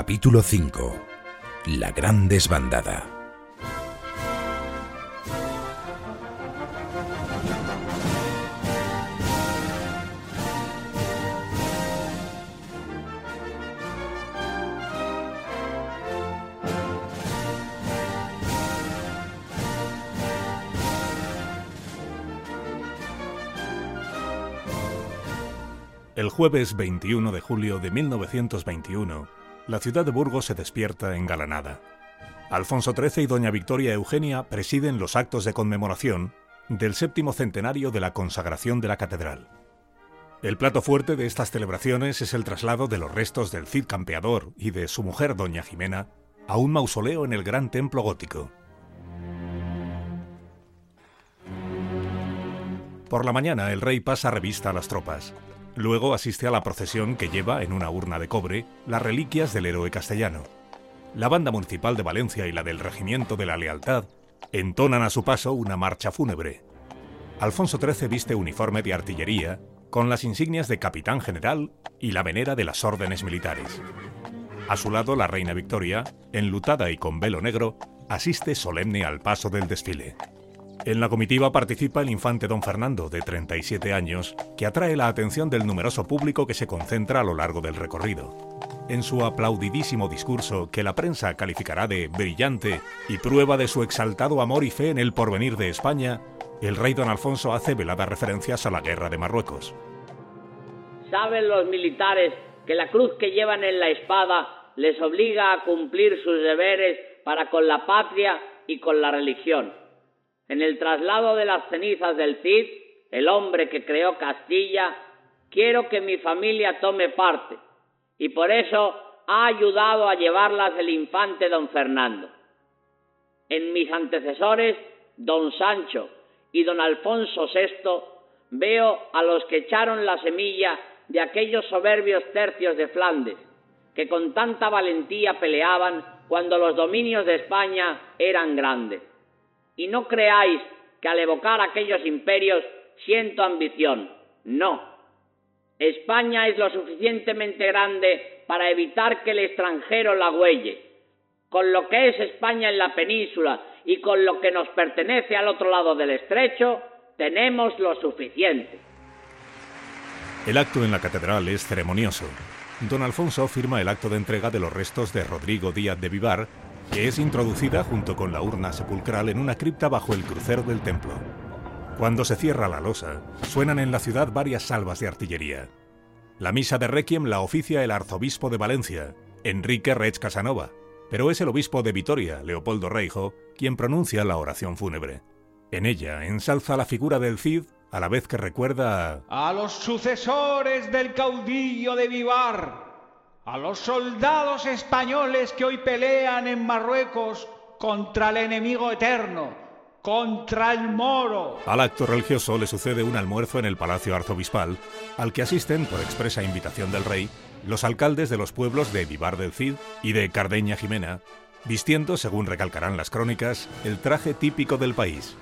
Capítulo 5. La gran desbandada. El jueves 21 de julio de 1921, la ciudad de Burgos se despierta engalanada. Alfonso XIII y doña Victoria Eugenia presiden los actos de conmemoración del séptimo centenario de la consagración de la catedral. El plato fuerte de estas celebraciones es el traslado de los restos del Cid campeador y de su mujer doña Jimena a un mausoleo en el gran templo gótico. Por la mañana el rey pasa revista a las tropas. Luego asiste a la procesión que lleva en una urna de cobre las reliquias del héroe castellano. La banda municipal de Valencia y la del Regimiento de la Lealtad entonan a su paso una marcha fúnebre. Alfonso XIII viste uniforme de artillería con las insignias de capitán general y la venera de las órdenes militares. A su lado la reina Victoria, enlutada y con velo negro, asiste solemne al paso del desfile. En la comitiva participa el infante don Fernando, de 37 años, que atrae la atención del numeroso público que se concentra a lo largo del recorrido. En su aplaudidísimo discurso, que la prensa calificará de brillante y prueba de su exaltado amor y fe en el porvenir de España, el rey don Alfonso hace veladas referencias a la guerra de Marruecos. Saben los militares que la cruz que llevan en la espada les obliga a cumplir sus deberes para con la patria y con la religión en el traslado de las cenizas del Cid, el hombre que creó Castilla, quiero que mi familia tome parte, y por eso ha ayudado a llevarlas el infante don Fernando. En mis antecesores, don Sancho y don Alfonso VI, veo a los que echaron la semilla de aquellos soberbios tercios de Flandes, que con tanta valentía peleaban cuando los dominios de España eran grandes. Y no creáis que al evocar aquellos imperios siento ambición. No. España es lo suficientemente grande para evitar que el extranjero la huelle. Con lo que es España en la península y con lo que nos pertenece al otro lado del estrecho, tenemos lo suficiente. El acto en la catedral es ceremonioso. Don Alfonso firma el acto de entrega de los restos de Rodrigo Díaz de Vivar que es introducida junto con la urna sepulcral en una cripta bajo el crucero del templo. Cuando se cierra la losa, suenan en la ciudad varias salvas de artillería. La misa de Requiem la oficia el arzobispo de Valencia, Enrique Reig Casanova, pero es el obispo de Vitoria, Leopoldo Reijo, quien pronuncia la oración fúnebre. En ella ensalza la figura del Cid a la vez que recuerda a... a los sucesores del caudillo de Vivar, a los soldados españoles que hoy pelean en Marruecos contra el enemigo eterno, contra el moro. Al acto religioso le sucede un almuerzo en el Palacio Arzobispal, al que asisten, por expresa invitación del rey, los alcaldes de los pueblos de Vivar del Cid y de Cardeña Jimena, vistiendo, según recalcarán las crónicas, el traje típico del país.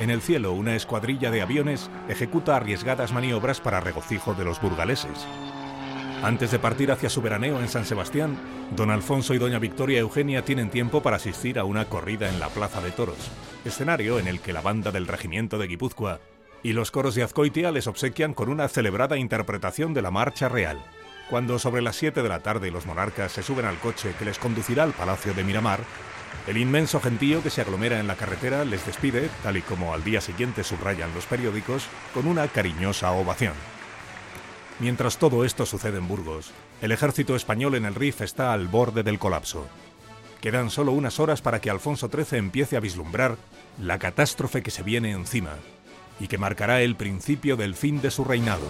En el cielo, una escuadrilla de aviones ejecuta arriesgadas maniobras para regocijo de los burgaleses. Antes de partir hacia su veraneo en San Sebastián, don Alfonso y doña Victoria Eugenia tienen tiempo para asistir a una corrida en la Plaza de Toros, escenario en el que la banda del regimiento de Guipúzcoa y los coros de Azcoitia les obsequian con una celebrada interpretación de la Marcha Real. Cuando sobre las 7 de la tarde los monarcas se suben al coche que les conducirá al Palacio de Miramar, el inmenso gentío que se aglomera en la carretera les despide, tal y como al día siguiente subrayan los periódicos, con una cariñosa ovación. Mientras todo esto sucede en Burgos, el ejército español en el Rif está al borde del colapso. Quedan solo unas horas para que Alfonso XIII empiece a vislumbrar la catástrofe que se viene encima y que marcará el principio del fin de su reinado.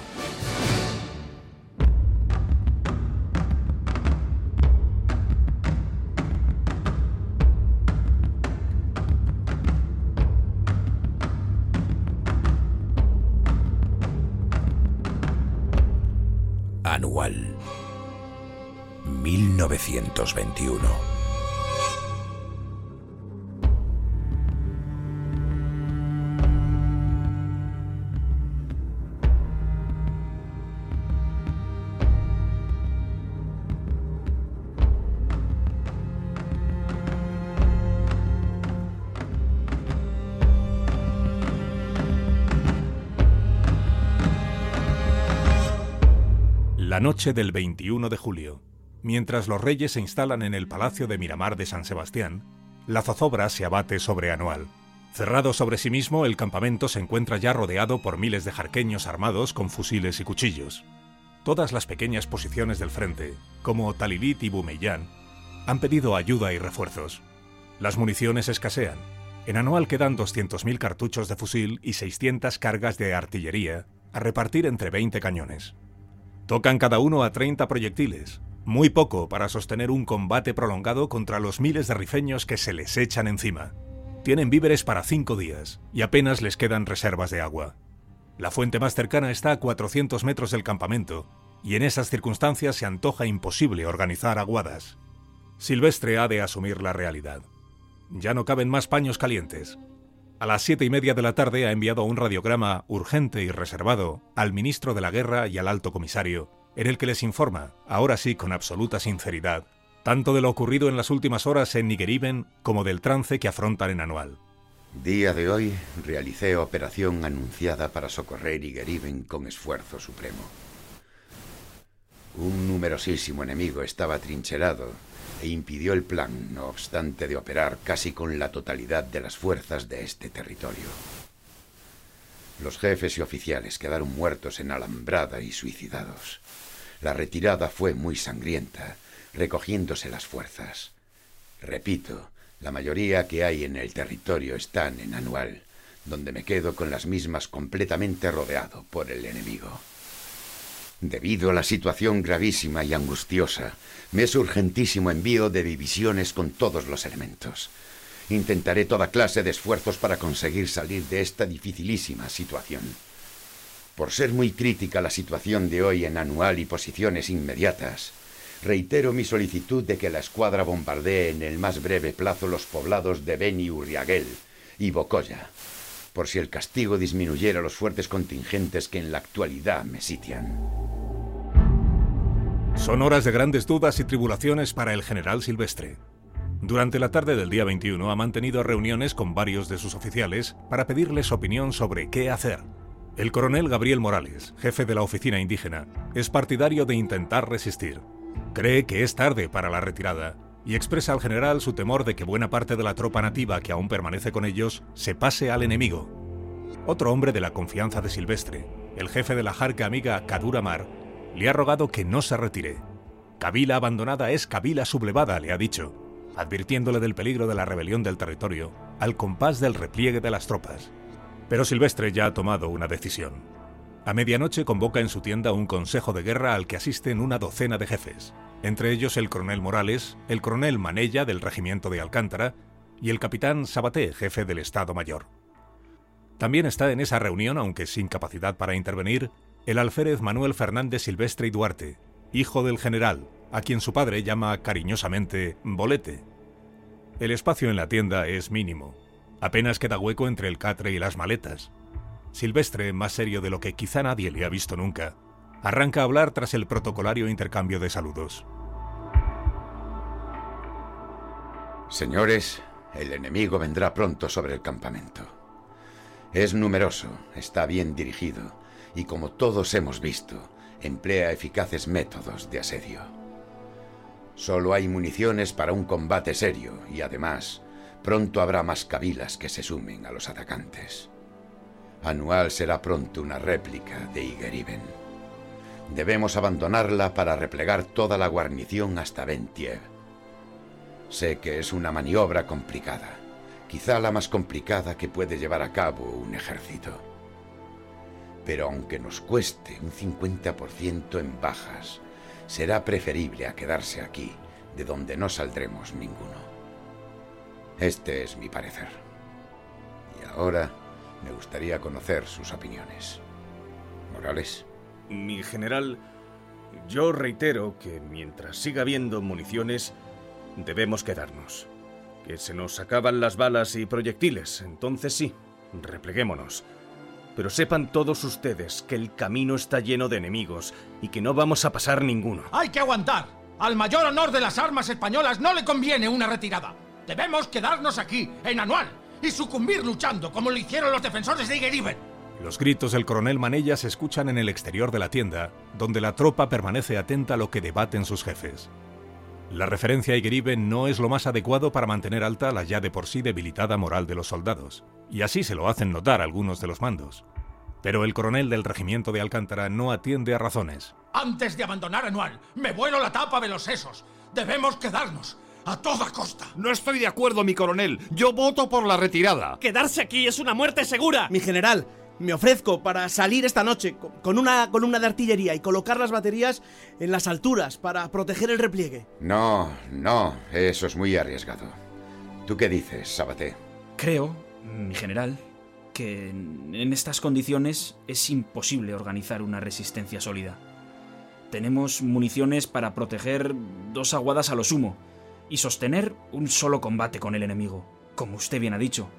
1921. noche del 21 de julio mientras los reyes se instalan en el Palacio de Miramar de San Sebastián, la zozobra se abate sobre Anual. Cerrado sobre sí mismo, el campamento se encuentra ya rodeado por miles de jarqueños armados con fusiles y cuchillos. Todas las pequeñas posiciones del frente, como Talilit y Bumeyán, han pedido ayuda y refuerzos. Las municiones escasean. En Anual quedan 200.000 cartuchos de fusil y 600 cargas de artillería, a repartir entre 20 cañones. Tocan cada uno a 30 proyectiles, muy poco para sostener un combate prolongado contra los miles de rifeños que se les echan encima. Tienen víveres para cinco días y apenas les quedan reservas de agua. La fuente más cercana está a 400 metros del campamento y en esas circunstancias se antoja imposible organizar aguadas. Silvestre ha de asumir la realidad. Ya no caben más paños calientes. A las siete y media de la tarde ha enviado un radiograma urgente y reservado al ministro de la Guerra y al alto comisario, en el que les informa, ahora sí con absoluta sinceridad, tanto de lo ocurrido en las últimas horas en Nigeriben como del trance que afrontan en Anual. Día de hoy realicé operación anunciada para socorrer Igeriben con esfuerzo supremo. Un numerosísimo enemigo estaba trincherado e impidió el plan, no obstante de operar casi con la totalidad de las fuerzas de este territorio. Los jefes y oficiales quedaron muertos en alambrada y suicidados. La retirada fue muy sangrienta, recogiéndose las fuerzas. Repito, la mayoría que hay en el territorio están en Anual, donde me quedo con las mismas completamente rodeado por el enemigo. Debido a la situación gravísima y angustiosa, me es urgentísimo envío de divisiones con todos los elementos. Intentaré toda clase de esfuerzos para conseguir salir de esta dificilísima situación. Por ser muy crítica la situación de hoy en anual y posiciones inmediatas, reitero mi solicitud de que la escuadra bombardee en el más breve plazo los poblados de Beni Urriaguel y Bocoya, por si el castigo disminuyera los fuertes contingentes que en la actualidad me sitian. Son horas de grandes dudas y tribulaciones para el general Silvestre. Durante la tarde del día 21 ha mantenido reuniones con varios de sus oficiales para pedirles opinión sobre qué hacer. El coronel Gabriel Morales, jefe de la oficina indígena, es partidario de intentar resistir. Cree que es tarde para la retirada y expresa al general su temor de que buena parte de la tropa nativa que aún permanece con ellos se pase al enemigo. Otro hombre de la confianza de Silvestre, el jefe de la jarca amiga Kadura Mar, le ha rogado que no se retire. Kabila abandonada es Kabila sublevada, le ha dicho, advirtiéndole del peligro de la rebelión del territorio, al compás del repliegue de las tropas. Pero Silvestre ya ha tomado una decisión. A medianoche convoca en su tienda un consejo de guerra al que asisten una docena de jefes, entre ellos el coronel Morales, el coronel Manella del regimiento de Alcántara y el capitán Sabaté, jefe del Estado Mayor. También está en esa reunión, aunque sin capacidad para intervenir, el alférez Manuel Fernández Silvestre y Duarte, hijo del general, a quien su padre llama cariñosamente Bolete. El espacio en la tienda es mínimo. Apenas queda hueco entre el catre y las maletas. Silvestre, más serio de lo que quizá nadie le ha visto nunca, arranca a hablar tras el protocolario intercambio de saludos. Señores, el enemigo vendrá pronto sobre el campamento. Es numeroso, está bien dirigido y como todos hemos visto, emplea eficaces métodos de asedio. Solo hay municiones para un combate serio y además, pronto habrá más cabilas que se sumen a los atacantes. Anual será pronto una réplica de Igeriben. Debemos abandonarla para replegar toda la guarnición hasta Ventiev. Sé que es una maniobra complicada, quizá la más complicada que puede llevar a cabo un ejército. Pero aunque nos cueste un 50% en bajas, será preferible a quedarse aquí, de donde no saldremos ninguno. Este es mi parecer. Y ahora me gustaría conocer sus opiniones. Morales. Mi general, yo reitero que mientras siga habiendo municiones, debemos quedarnos. Que se nos acaban las balas y proyectiles, entonces sí, repleguémonos. Pero sepan todos ustedes que el camino está lleno de enemigos y que no vamos a pasar ninguno. ¡Hay que aguantar! Al mayor honor de las armas españolas no le conviene una retirada. Debemos quedarnos aquí, en Anual, y sucumbir luchando como lo hicieron los defensores de Igeriben. Los gritos del coronel Manella se escuchan en el exterior de la tienda, donde la tropa permanece atenta a lo que debaten sus jefes. La referencia a Igeribe no es lo más adecuado para mantener alta la ya de por sí debilitada moral de los soldados, y así se lo hacen notar algunos de los mandos. Pero el coronel del regimiento de Alcántara no atiende a razones. Antes de abandonar Anual, me vuelo la tapa de los sesos. Debemos quedarnos. A toda costa. No estoy de acuerdo, mi coronel. Yo voto por la retirada. Quedarse aquí es una muerte segura. Mi general, me ofrezco para salir esta noche con una columna de artillería y colocar las baterías en las alturas para proteger el repliegue. No, no, eso es muy arriesgado. ¿Tú qué dices, Sabaté? Creo, mi general, que en estas condiciones es imposible organizar una resistencia sólida. Tenemos municiones para proteger dos aguadas a lo sumo y sostener un solo combate con el enemigo, como usted bien ha dicho.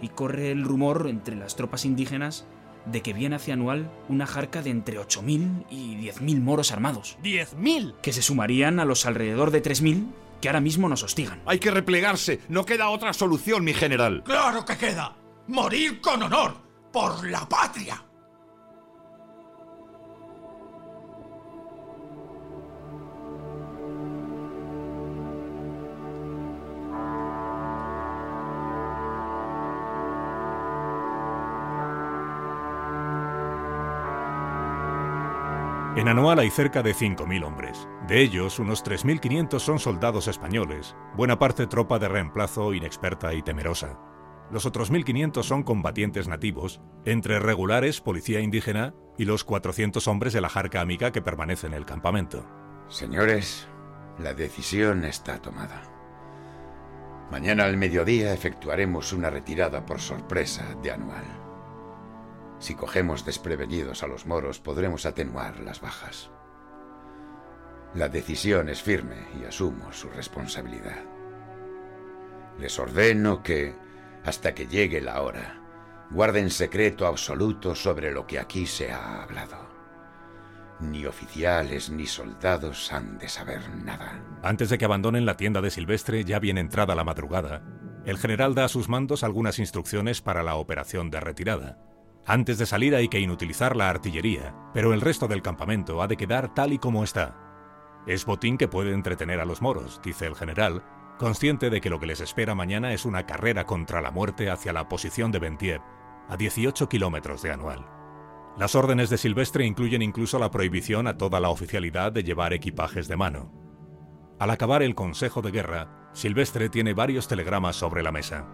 Y corre el rumor entre las tropas indígenas de que viene hacia Anual una jarca de entre 8.000 y 10.000 moros armados. ¿10.000? Que se sumarían a los alrededor de 3.000 que ahora mismo nos hostigan. Hay que replegarse. No queda otra solución, mi general. Claro que queda. Morir con honor. Por la patria. En Anual hay cerca de 5.000 hombres. De ellos, unos 3.500 son soldados españoles, buena parte tropa de reemplazo inexperta y temerosa. Los otros 1.500 son combatientes nativos, entre regulares, policía indígena y los 400 hombres de la jarca amiga que permanecen en el campamento. Señores, la decisión está tomada. Mañana al mediodía efectuaremos una retirada por sorpresa de Anual. Si cogemos desprevenidos a los moros podremos atenuar las bajas. La decisión es firme y asumo su responsabilidad. Les ordeno que, hasta que llegue la hora, guarden secreto absoluto sobre lo que aquí se ha hablado. Ni oficiales ni soldados han de saber nada. Antes de que abandonen la tienda de Silvestre, ya bien entrada la madrugada, el general da a sus mandos algunas instrucciones para la operación de retirada. Antes de salir hay que inutilizar la artillería, pero el resto del campamento ha de quedar tal y como está. Es botín que puede entretener a los moros, dice el general, consciente de que lo que les espera mañana es una carrera contra la muerte hacia la posición de Bentiev, a 18 kilómetros de Anual. Las órdenes de Silvestre incluyen incluso la prohibición a toda la oficialidad de llevar equipajes de mano. Al acabar el Consejo de Guerra, Silvestre tiene varios telegramas sobre la mesa.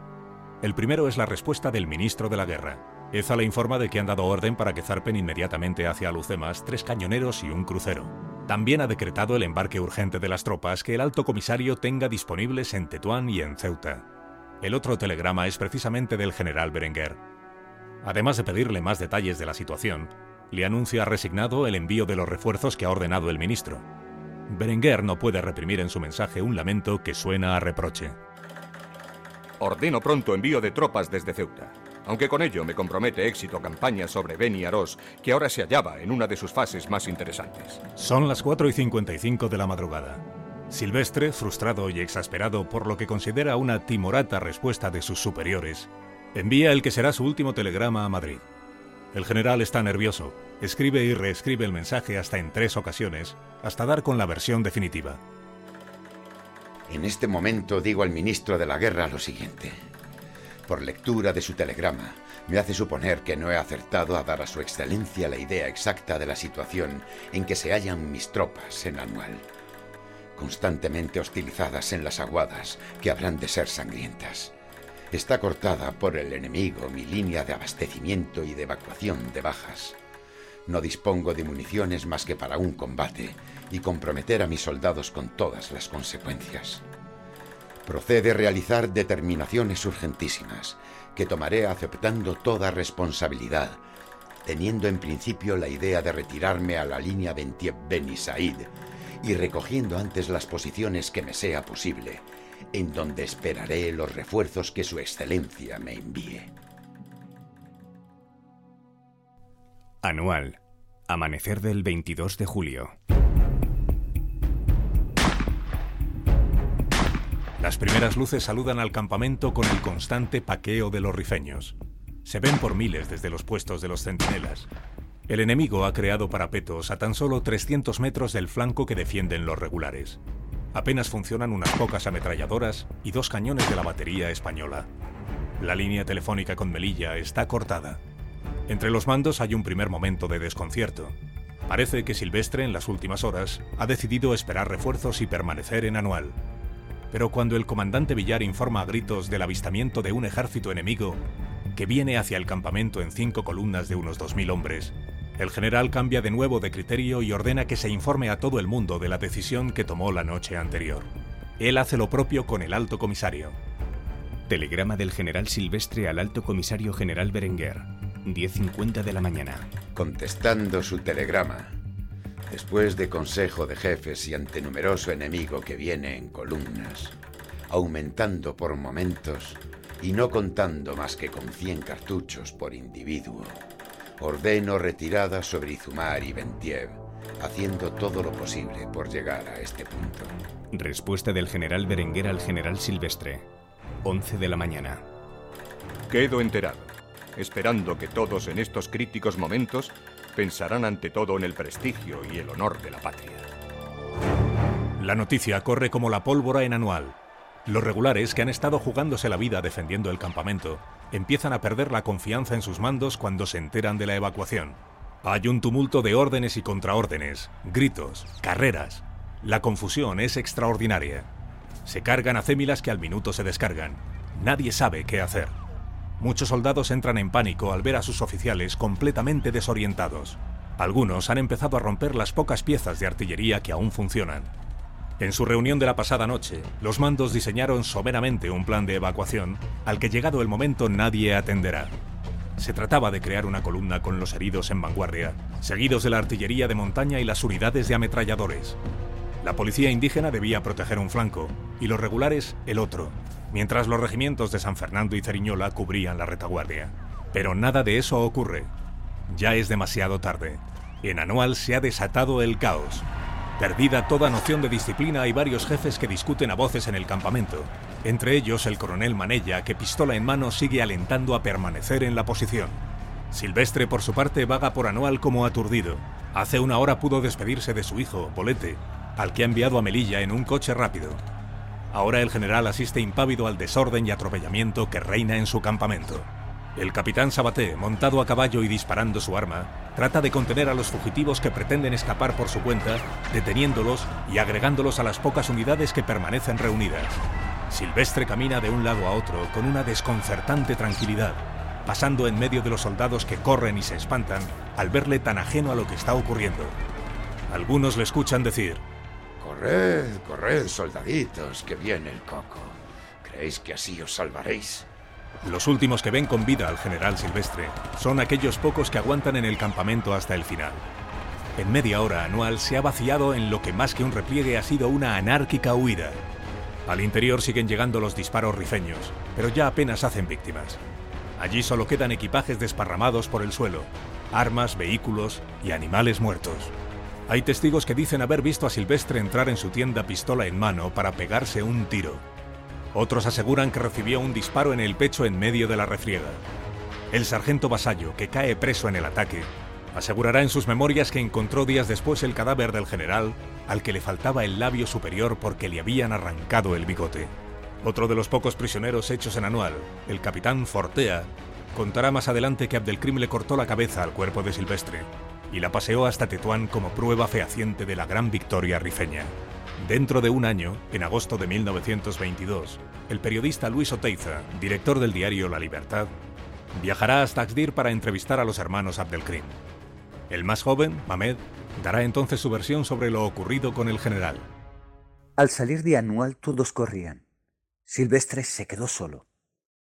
El primero es la respuesta del ministro de la Guerra, Eza le informa de que han dado orden para que zarpen inmediatamente hacia Alucemas tres cañoneros y un crucero. También ha decretado el embarque urgente de las tropas que el alto comisario tenga disponibles en Tetuán y en Ceuta. El otro telegrama es precisamente del general Berenguer. Además de pedirle más detalles de la situación, le anuncia resignado el envío de los refuerzos que ha ordenado el ministro. Berenguer no puede reprimir en su mensaje un lamento que suena a reproche. Ordeno pronto envío de tropas desde Ceuta aunque con ello me compromete éxito campaña sobre Beni Aros, que ahora se hallaba en una de sus fases más interesantes. Son las 4 y 55 de la madrugada. Silvestre, frustrado y exasperado por lo que considera una timorata respuesta de sus superiores, envía el que será su último telegrama a Madrid. El general está nervioso, escribe y reescribe el mensaje hasta en tres ocasiones, hasta dar con la versión definitiva. En este momento digo al ministro de la Guerra lo siguiente por lectura de su telegrama, me hace suponer que no he acertado a dar a su excelencia la idea exacta de la situación en que se hallan mis tropas en Anual, constantemente hostilizadas en las aguadas que habrán de ser sangrientas. Está cortada por el enemigo mi línea de abastecimiento y de evacuación de bajas. No dispongo de municiones más que para un combate y comprometer a mis soldados con todas las consecuencias procede realizar determinaciones urgentísimas, que tomaré aceptando toda responsabilidad, teniendo en principio la idea de retirarme a la línea Bentiev-Beni Said y recogiendo antes las posiciones que me sea posible, en donde esperaré los refuerzos que Su Excelencia me envíe. Anual. Amanecer del 22 de julio. Las primeras luces saludan al campamento con el constante paqueo de los rifeños. se ven por miles desde los puestos de los centinelas. El enemigo ha creado parapetos a tan solo 300 metros del flanco que defienden los regulares. Apenas funcionan unas pocas ametralladoras y dos cañones de la batería española. La línea telefónica con Melilla está cortada. Entre los mandos hay un primer momento de desconcierto. Parece que Silvestre en las últimas horas ha decidido esperar refuerzos y permanecer en Anual. Pero cuando el comandante Villar informa a gritos del avistamiento de un ejército enemigo que viene hacia el campamento en cinco columnas de unos 2.000 hombres, el general cambia de nuevo de criterio y ordena que se informe a todo el mundo de la decisión que tomó la noche anterior. Él hace lo propio con el alto comisario. Telegrama del general Silvestre al alto comisario general Berenguer. 10.50 de la mañana. Contestando su telegrama. Después de consejo de jefes y ante numeroso enemigo que viene en columnas, aumentando por momentos y no contando más que con 100 cartuchos por individuo, ordeno retirada sobre Izumar y Bentiev, haciendo todo lo posible por llegar a este punto. Respuesta del general Berenguer al general Silvestre. 11 de la mañana. Quedo enterado, esperando que todos en estos críticos momentos pensarán ante todo en el prestigio y el honor de la patria. La noticia corre como la pólvora en anual. Los regulares que han estado jugándose la vida defendiendo el campamento empiezan a perder la confianza en sus mandos cuando se enteran de la evacuación. Hay un tumulto de órdenes y contraórdenes, gritos, carreras. La confusión es extraordinaria. Se cargan acémilas que al minuto se descargan. Nadie sabe qué hacer. Muchos soldados entran en pánico al ver a sus oficiales completamente desorientados. Algunos han empezado a romper las pocas piezas de artillería que aún funcionan. En su reunión de la pasada noche, los mandos diseñaron someramente un plan de evacuación al que llegado el momento nadie atenderá. Se trataba de crear una columna con los heridos en vanguardia, seguidos de la artillería de montaña y las unidades de ametralladores. La policía indígena debía proteger un flanco y los regulares el otro, mientras los regimientos de San Fernando y Ceriñola cubrían la retaguardia. Pero nada de eso ocurre. Ya es demasiado tarde. En Anual se ha desatado el caos. Perdida toda noción de disciplina, hay varios jefes que discuten a voces en el campamento. Entre ellos el coronel Manella, que pistola en mano sigue alentando a permanecer en la posición. Silvestre, por su parte, vaga por Anual como aturdido. Hace una hora pudo despedirse de su hijo, Bolete, al que ha enviado a Melilla en un coche rápido. Ahora el general asiste impávido al desorden y atropellamiento que reina en su campamento. El capitán Sabaté, montado a caballo y disparando su arma, trata de contener a los fugitivos que pretenden escapar por su cuenta, deteniéndolos y agregándolos a las pocas unidades que permanecen reunidas. Silvestre camina de un lado a otro con una desconcertante tranquilidad, pasando en medio de los soldados que corren y se espantan al verle tan ajeno a lo que está ocurriendo. Algunos le escuchan decir, Corred, corred, soldaditos, que viene el coco. ¿Creéis que así os salvaréis? Los últimos que ven con vida al general Silvestre son aquellos pocos que aguantan en el campamento hasta el final. En media hora anual se ha vaciado en lo que más que un repliegue ha sido una anárquica huida. Al interior siguen llegando los disparos rifeños, pero ya apenas hacen víctimas. Allí solo quedan equipajes desparramados por el suelo, armas, vehículos y animales muertos. Hay testigos que dicen haber visto a Silvestre entrar en su tienda pistola en mano para pegarse un tiro. Otros aseguran que recibió un disparo en el pecho en medio de la refriega. El sargento Vasallo, que cae preso en el ataque, asegurará en sus memorias que encontró días después el cadáver del general, al que le faltaba el labio superior porque le habían arrancado el bigote. Otro de los pocos prisioneros hechos en Anual, el capitán Fortea, contará más adelante que Abdelkrim le cortó la cabeza al cuerpo de Silvestre y la paseó hasta Tetuán como prueba fehaciente de la gran victoria rifeña. Dentro de un año, en agosto de 1922, el periodista Luis Oteiza, director del diario La Libertad, viajará hasta Axdir para entrevistar a los hermanos Abdelkrim. El más joven, Mamed, dará entonces su versión sobre lo ocurrido con el general. Al salir de Anual todos corrían. Silvestre se quedó solo,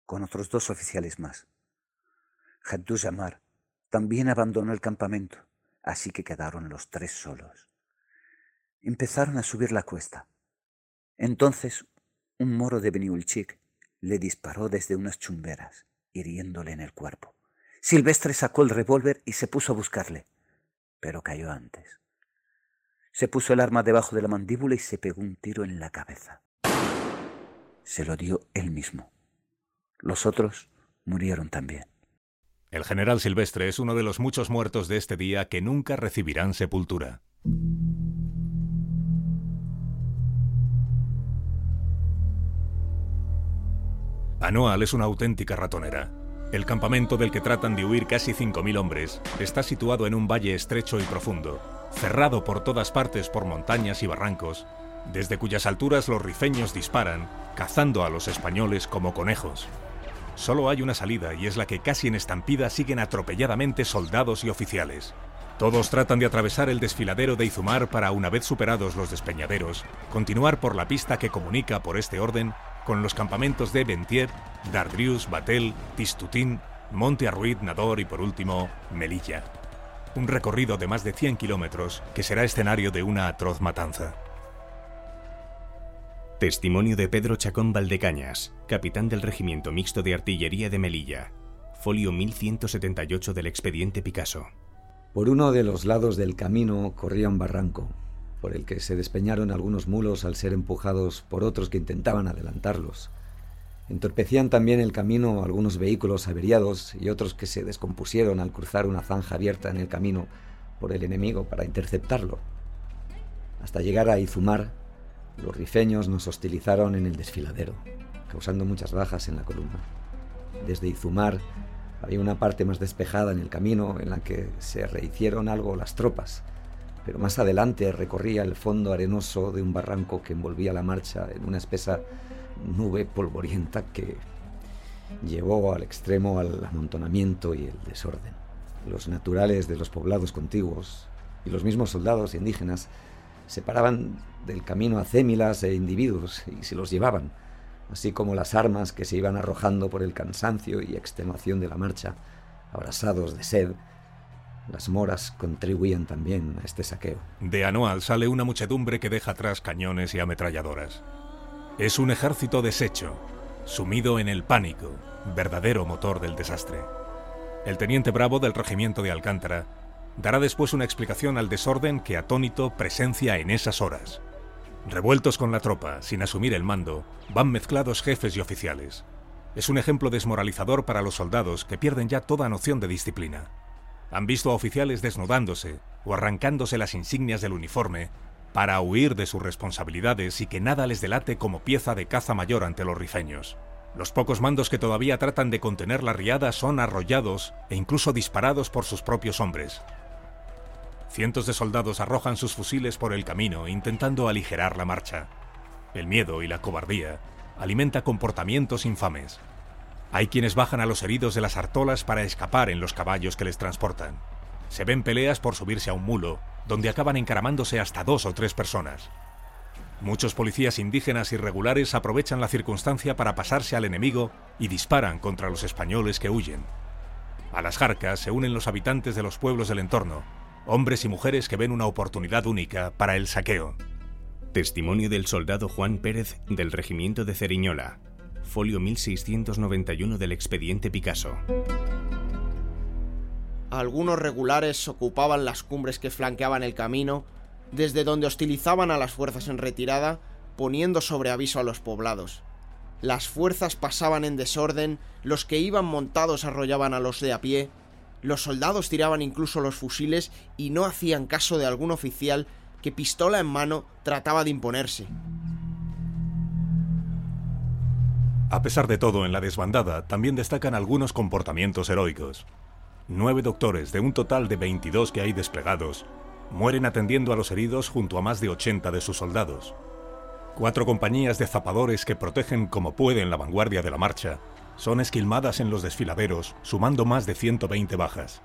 con otros dos oficiales más. Haddou Jamar también abandonó el campamento, así que quedaron los tres solos. Empezaron a subir la cuesta. Entonces, un moro de Beniulchik le disparó desde unas chumberas, hiriéndole en el cuerpo. Silvestre sacó el revólver y se puso a buscarle, pero cayó antes. Se puso el arma debajo de la mandíbula y se pegó un tiro en la cabeza. Se lo dio él mismo. Los otros murieron también. El general Silvestre es uno de los muchos muertos de este día que nunca recibirán sepultura. Anual es una auténtica ratonera. El campamento del que tratan de huir casi 5.000 hombres está situado en un valle estrecho y profundo, cerrado por todas partes por montañas y barrancos, desde cuyas alturas los rifeños disparan, cazando a los españoles como conejos. Solo hay una salida y es la que casi en estampida siguen atropelladamente soldados y oficiales. Todos tratan de atravesar el desfiladero de Izumar para, una vez superados los despeñaderos, continuar por la pista que comunica por este orden con los campamentos de Bentier, Dardrius, Batel, Tistutín, Monte Arruid, Nador y por último, Melilla. Un recorrido de más de 100 kilómetros que será escenario de una atroz matanza. Testimonio de Pedro Chacón Valdecañas, capitán del Regimiento Mixto de Artillería de Melilla. Folio 1178 del expediente Picasso. Por uno de los lados del camino corría un barranco, por el que se despeñaron algunos mulos al ser empujados por otros que intentaban adelantarlos. Entorpecían también el camino algunos vehículos averiados y otros que se descompusieron al cruzar una zanja abierta en el camino por el enemigo para interceptarlo. Hasta llegar a Izumar, los rifeños nos hostilizaron en el desfiladero, causando muchas bajas en la columna. Desde Izumar había una parte más despejada en el camino en la que se rehicieron algo las tropas, pero más adelante recorría el fondo arenoso de un barranco que envolvía la marcha en una espesa nube polvorienta que llevó al extremo al amontonamiento y el desorden. Los naturales de los poblados contiguos y los mismos soldados indígenas separaban del camino a cémilas e individuos y se los llevaban, así como las armas que se iban arrojando por el cansancio y extenuación de la marcha, abrasados de sed las moras contribuían también a este saqueo. De Anual sale una muchedumbre que deja atrás cañones y ametralladoras. Es un ejército deshecho, sumido en el pánico, verdadero motor del desastre. El teniente bravo del regimiento de Alcántara dará después una explicación al desorden que atónito presencia en esas horas. Revueltos con la tropa, sin asumir el mando, van mezclados jefes y oficiales. Es un ejemplo desmoralizador para los soldados que pierden ya toda noción de disciplina. Han visto a oficiales desnudándose o arrancándose las insignias del uniforme para huir de sus responsabilidades y que nada les delate como pieza de caza mayor ante los rifeños. Los pocos mandos que todavía tratan de contener la riada son arrollados e incluso disparados por sus propios hombres. Cientos de soldados arrojan sus fusiles por el camino intentando aligerar la marcha. El miedo y la cobardía alimenta comportamientos infames. Hay quienes bajan a los heridos de las artolas para escapar en los caballos que les transportan. Se ven peleas por subirse a un mulo, donde acaban encaramándose hasta dos o tres personas. Muchos policías indígenas irregulares aprovechan la circunstancia para pasarse al enemigo y disparan contra los españoles que huyen. A las jarcas se unen los habitantes de los pueblos del entorno, hombres y mujeres que ven una oportunidad única para el saqueo. Testimonio del soldado Juan Pérez del Regimiento de Ceriñola, folio 1691 del expediente Picasso. Algunos regulares ocupaban las cumbres que flanqueaban el camino, desde donde hostilizaban a las fuerzas en retirada, poniendo sobre aviso a los poblados. Las fuerzas pasaban en desorden, los que iban montados arrollaban a los de a pie, los soldados tiraban incluso los fusiles y no hacían caso de algún oficial que pistola en mano trataba de imponerse. A pesar de todo, en la desbandada también destacan algunos comportamientos heroicos. Nueve doctores, de un total de 22 que hay desplegados, mueren atendiendo a los heridos junto a más de 80 de sus soldados. Cuatro compañías de zapadores que protegen como pueden la vanguardia de la marcha son esquilmadas en los desfiladeros, sumando más de 120 bajas.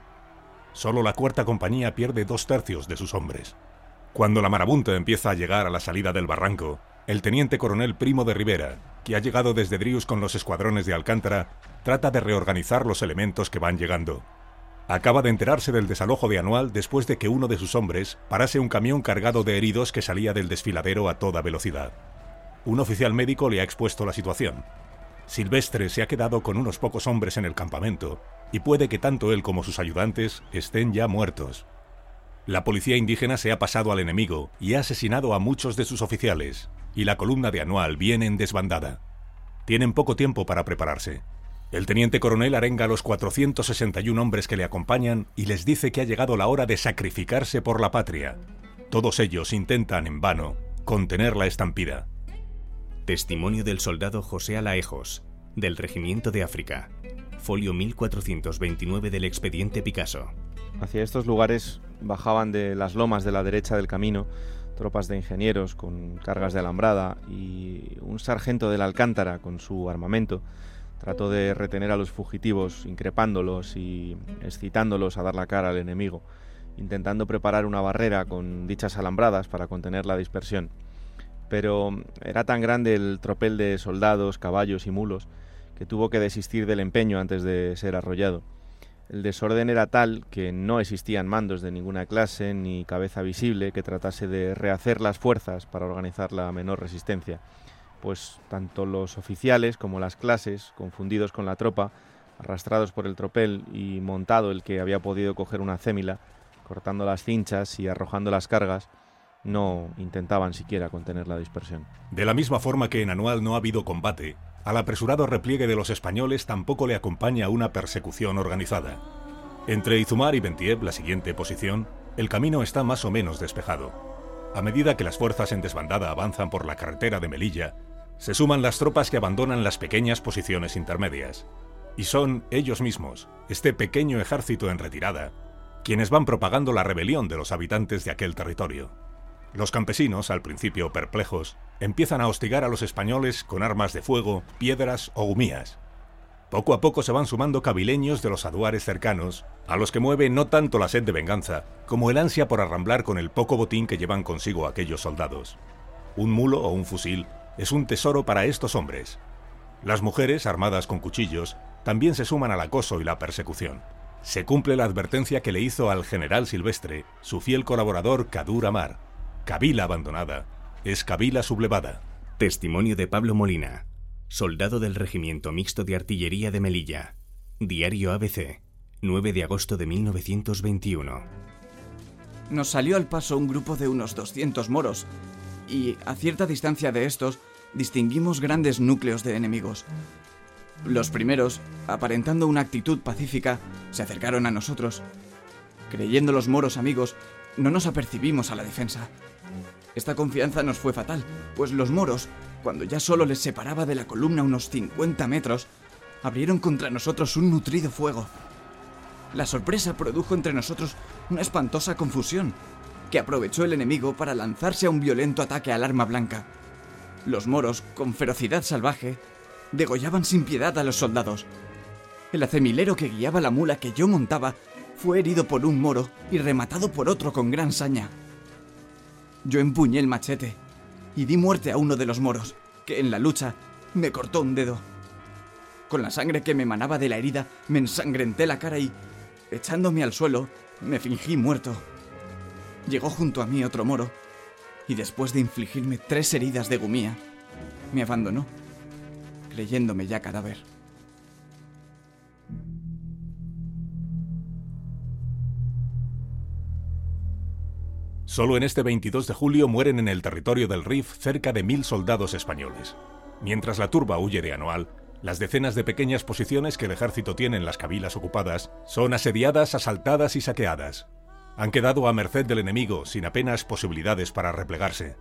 Solo la cuarta compañía pierde dos tercios de sus hombres. Cuando la marabunta empieza a llegar a la salida del barranco, el teniente coronel Primo de Rivera, que ha llegado desde Drius con los escuadrones de Alcántara, trata de reorganizar los elementos que van llegando. Acaba de enterarse del desalojo de Anual después de que uno de sus hombres parase un camión cargado de heridos que salía del desfiladero a toda velocidad. Un oficial médico le ha expuesto la situación. Silvestre se ha quedado con unos pocos hombres en el campamento, y puede que tanto él como sus ayudantes estén ya muertos. La policía indígena se ha pasado al enemigo y ha asesinado a muchos de sus oficiales, y la columna de Anual viene en desbandada. Tienen poco tiempo para prepararse. El teniente coronel arenga a los 461 hombres que le acompañan y les dice que ha llegado la hora de sacrificarse por la patria. Todos ellos intentan, en vano, contener la estampida. Testimonio del soldado José Alaejos, del Regimiento de África. Folio 1429 del expediente Picasso. Hacia estos lugares bajaban de las lomas de la derecha del camino tropas de ingenieros con cargas de alambrada y un sargento de la Alcántara con su armamento trató de retener a los fugitivos, increpándolos y excitándolos a dar la cara al enemigo, intentando preparar una barrera con dichas alambradas para contener la dispersión. Pero era tan grande el tropel de soldados, caballos y mulos que tuvo que desistir del empeño antes de ser arrollado. El desorden era tal que no existían mandos de ninguna clase ni cabeza visible que tratase de rehacer las fuerzas para organizar la menor resistencia pues tanto los oficiales como las clases, confundidos con la tropa, arrastrados por el tropel y montado el que había podido coger una cémila, cortando las cinchas y arrojando las cargas, no intentaban siquiera contener la dispersión. De la misma forma que en Anual no ha habido combate, al apresurado repliegue de los españoles tampoco le acompaña una persecución organizada. Entre Izumar y Bentiev, la siguiente posición, el camino está más o menos despejado. A medida que las fuerzas en desbandada avanzan por la carretera de Melilla, se suman las tropas que abandonan las pequeñas posiciones intermedias. Y son ellos mismos, este pequeño ejército en retirada, quienes van propagando la rebelión de los habitantes de aquel territorio. Los campesinos, al principio perplejos, empiezan a hostigar a los españoles con armas de fuego, piedras o humías. Poco a poco se van sumando cabileños de los aduares cercanos, a los que mueve no tanto la sed de venganza, como el ansia por arramblar con el poco botín que llevan consigo aquellos soldados. Un mulo o un fusil es un tesoro para estos hombres. Las mujeres, armadas con cuchillos, también se suman al acoso y la persecución. Se cumple la advertencia que le hizo al general Silvestre su fiel colaborador Cadur Amar. Kabila abandonada es Kabila sublevada. Testimonio de Pablo Molina, soldado del Regimiento Mixto de Artillería de Melilla. Diario ABC, 9 de agosto de 1921. Nos salió al paso un grupo de unos 200 moros, y a cierta distancia de estos distinguimos grandes núcleos de enemigos. Los primeros, aparentando una actitud pacífica, se acercaron a nosotros. Creyendo los moros amigos, no nos apercibimos a la defensa. Esta confianza nos fue fatal, pues los moros, cuando ya solo les separaba de la columna unos 50 metros, abrieron contra nosotros un nutrido fuego. La sorpresa produjo entre nosotros una espantosa confusión, que aprovechó el enemigo para lanzarse a un violento ataque al arma blanca. Los moros, con ferocidad salvaje, degollaban sin piedad a los soldados. El acemilero que guiaba la mula que yo montaba fue herido por un moro y rematado por otro con gran saña. Yo empuñé el machete y di muerte a uno de los moros, que en la lucha me cortó un dedo. Con la sangre que me manaba de la herida, me ensangrenté la cara y, echándome al suelo, me fingí muerto. Llegó junto a mí otro moro y después de infligirme tres heridas de gumía, me abandonó, creyéndome ya cadáver. Solo en este 22 de julio mueren en el territorio del Rif cerca de mil soldados españoles. Mientras la turba huye de Anual, las decenas de pequeñas posiciones que el ejército tiene en las cabilas ocupadas son asediadas, asaltadas y saqueadas. Han quedado a merced del enemigo sin apenas posibilidades para replegarse.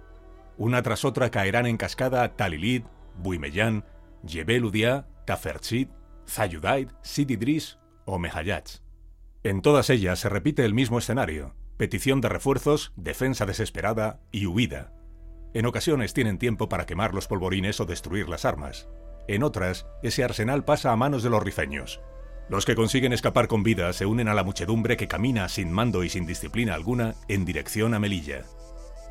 Una tras otra caerán en cascada Talilid, Buimeyán, Jebel Udia, Taferchid, Zayudaid, Sididris o Mehayach. En todas ellas se repite el mismo escenario, petición de refuerzos, defensa desesperada y huida. En ocasiones tienen tiempo para quemar los polvorines o destruir las armas. En otras, ese arsenal pasa a manos de los rifeños. Los que consiguen escapar con vida se unen a la muchedumbre que camina sin mando y sin disciplina alguna en dirección a Melilla.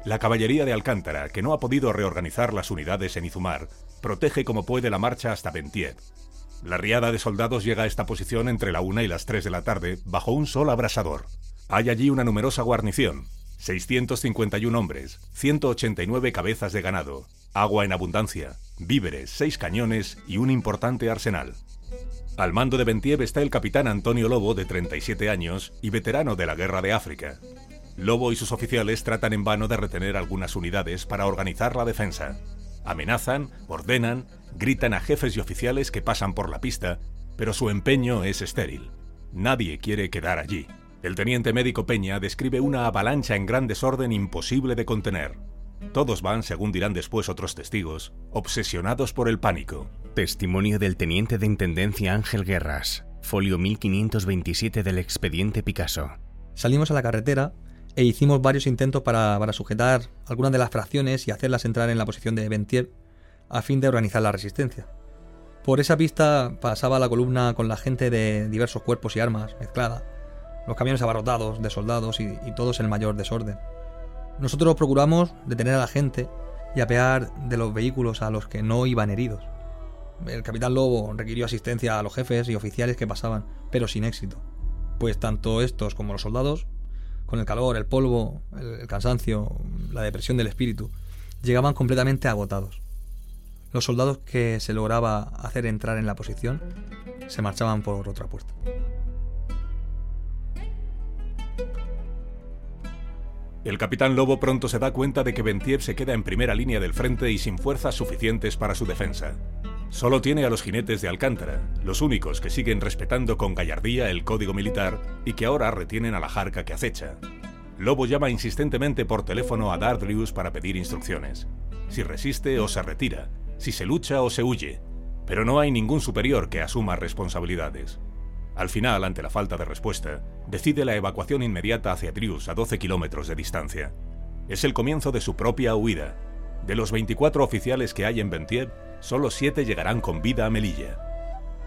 La caballería de Alcántara, que no ha podido reorganizar las unidades en Izumar, protege como puede la marcha hasta Bentiev. La riada de soldados llega a esta posición entre la una y las 3 de la tarde bajo un sol abrasador. Hay allí una numerosa guarnición, 651 hombres, 189 cabezas de ganado, agua en abundancia, víveres, seis cañones y un importante arsenal. Al mando de Bentiev está el capitán Antonio Lobo, de 37 años y veterano de la Guerra de África. Lobo y sus oficiales tratan en vano de retener algunas unidades para organizar la defensa. Amenazan, ordenan, gritan a jefes y oficiales que pasan por la pista pero su empeño es estéril. Nadie quiere quedar allí. El teniente médico Peña describe una avalancha en gran desorden imposible de contener. Todos van, según dirán después otros testigos, obsesionados por el pánico. Testimonio del teniente de intendencia Ángel Guerras, folio 1527 del expediente Picasso. Salimos a la carretera e hicimos varios intentos para, para sujetar algunas de las fracciones y hacerlas entrar en la posición de Ventier a fin de organizar la resistencia. Por esa pista pasaba la columna con la gente de diversos cuerpos y armas mezclada, los camiones abarrotados de soldados y, y todos en mayor desorden. Nosotros procuramos detener a la gente y apear de los vehículos a los que no iban heridos. El capitán Lobo requirió asistencia a los jefes y oficiales que pasaban, pero sin éxito, pues tanto estos como los soldados con el calor, el polvo, el, cansancio, la depresión del espíritu, llegaban completamente agotados. Los soldados que se lograba hacer entrar en la posición se marchaban por otra puerta. El capitán Lobo pronto se da cuenta de que Bentiev se queda en primera línea del frente y sin fuerzas suficientes para su defensa. Solo tiene a los jinetes de Alcántara, los únicos que siguen respetando con gallardía el código militar y que ahora retienen a la jarca que acecha. Lobo llama insistentemente por teléfono a Dardrius para pedir instrucciones. Si resiste o se retira, si se lucha o se huye, pero no hay ningún superior que asuma responsabilidades. Al final, ante la falta de respuesta, decide la evacuación inmediata hacia Drius a 12 kilómetros de distancia. Es el comienzo de su propia huida. De los 24 oficiales que hay en Bentiev, solo siete llegarán con vida a Melilla.